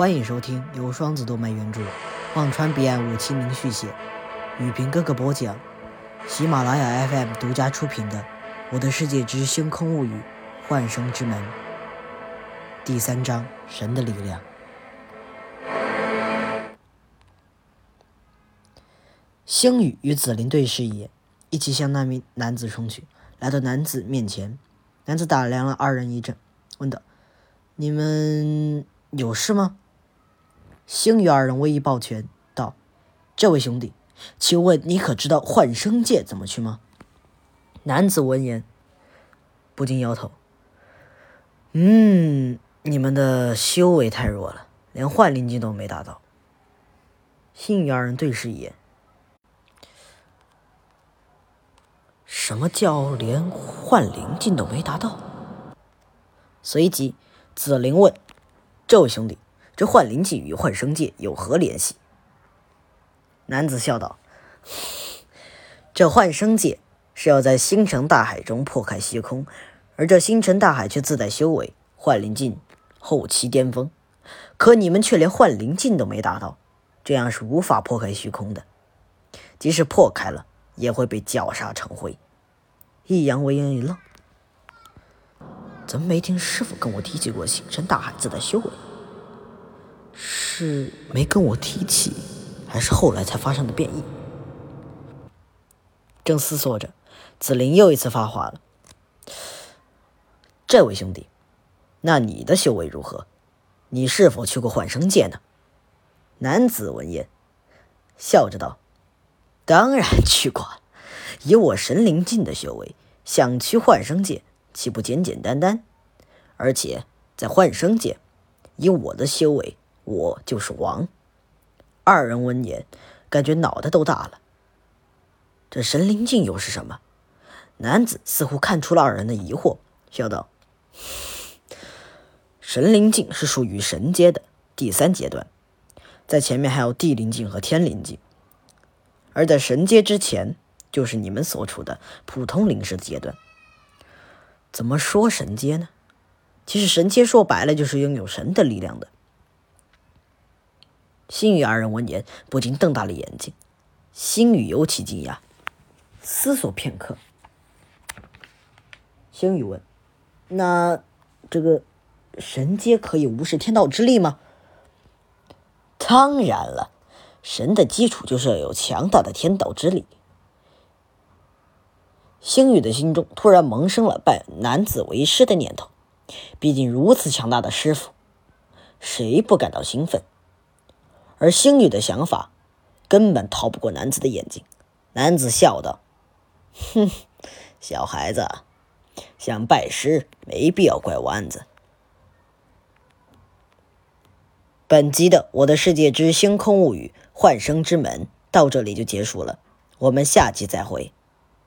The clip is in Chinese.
欢迎收听由双子动漫原著、忘川彼岸五七零续写、雨萍哥哥播讲、喜马拉雅 FM 独家出品的《我的世界之星空物语：幻生之门》第三章：神的力量。星宇与紫菱对视一眼，一起向那名男子冲去。来到男子面前，男子打量了二人一阵，问道：“你们有事吗？”星宇二人微一抱拳，道：“这位兄弟，请问你可知道幻生界怎么去吗？”男子闻言，不禁摇头：“嗯，你们的修为太弱了，连幻灵境都没达到。”星宇二人对视一眼。什么叫连幻灵境都没达到？随即，紫菱问：“这位兄弟，这幻灵境与幻生界有何联系？”男子笑道：“这幻生界是要在星辰大海中破开虚空，而这星辰大海却自带修为，幻灵境后期巅峰。可你们却连幻灵境都没达到，这样是无法破开虚空的。即使破开了，也会被绞杀成灰。”易阳闻言一愣：“怎么没听师傅跟我提起过星辰大海自带修为？是没跟我提起，还是后来才发生的变异？”正思索着，紫菱又一次发话了：“这位兄弟，那你的修为如何？你是否去过幻生界呢？”男子闻言，笑着道：“当然去过。”以我神灵境的修为，想去幻生界，岂不简简单单？而且在幻生界，以我的修为，我就是王。二人闻言，感觉脑袋都大了。这神灵境又是什么？男子似乎看出了二人的疑惑，笑道：“神灵境是属于神阶的第三阶段，在前面还有地灵境和天灵境，而在神阶之前。”就是你们所处的普通灵师阶段。怎么说神阶呢？其实神阶说白了就是拥有神的力量的。星宇二人闻言不禁瞪大了眼睛，星宇尤其惊讶，思索片刻。星宇问：“那这个神阶可以无视天道之力吗？”当然了，神的基础就是要有强大的天道之力。星宇的心中突然萌生了拜男子为师的念头，毕竟如此强大的师傅，谁不感到兴奋？而星女的想法根本逃不过男子的眼睛。男子笑道：“哼，小孩子，想拜师没必要拐弯子。”本集的《我的世界之星空物语：幻生之门》到这里就结束了，我们下集再会。